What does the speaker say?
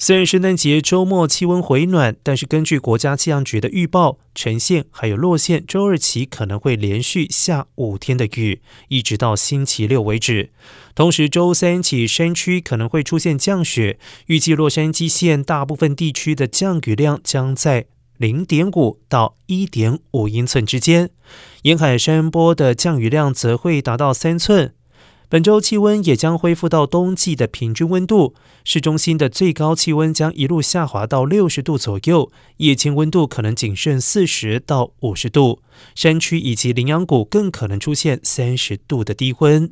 虽然圣诞节周末气温回暖，但是根据国家气象局的预报，呈县还有洛县周二起可能会连续下五天的雨，一直到星期六为止。同时，周三起山区可能会出现降雪，预计洛杉矶县大部分地区的降雨量将在零点五到一点五英寸之间，沿海山坡的降雨量则会达到三寸。本周气温也将恢复到冬季的平均温度，市中心的最高气温将一路下滑到六十度左右，夜间温度可能仅剩四十到五十度，山区以及羚羊谷更可能出现三十度的低温。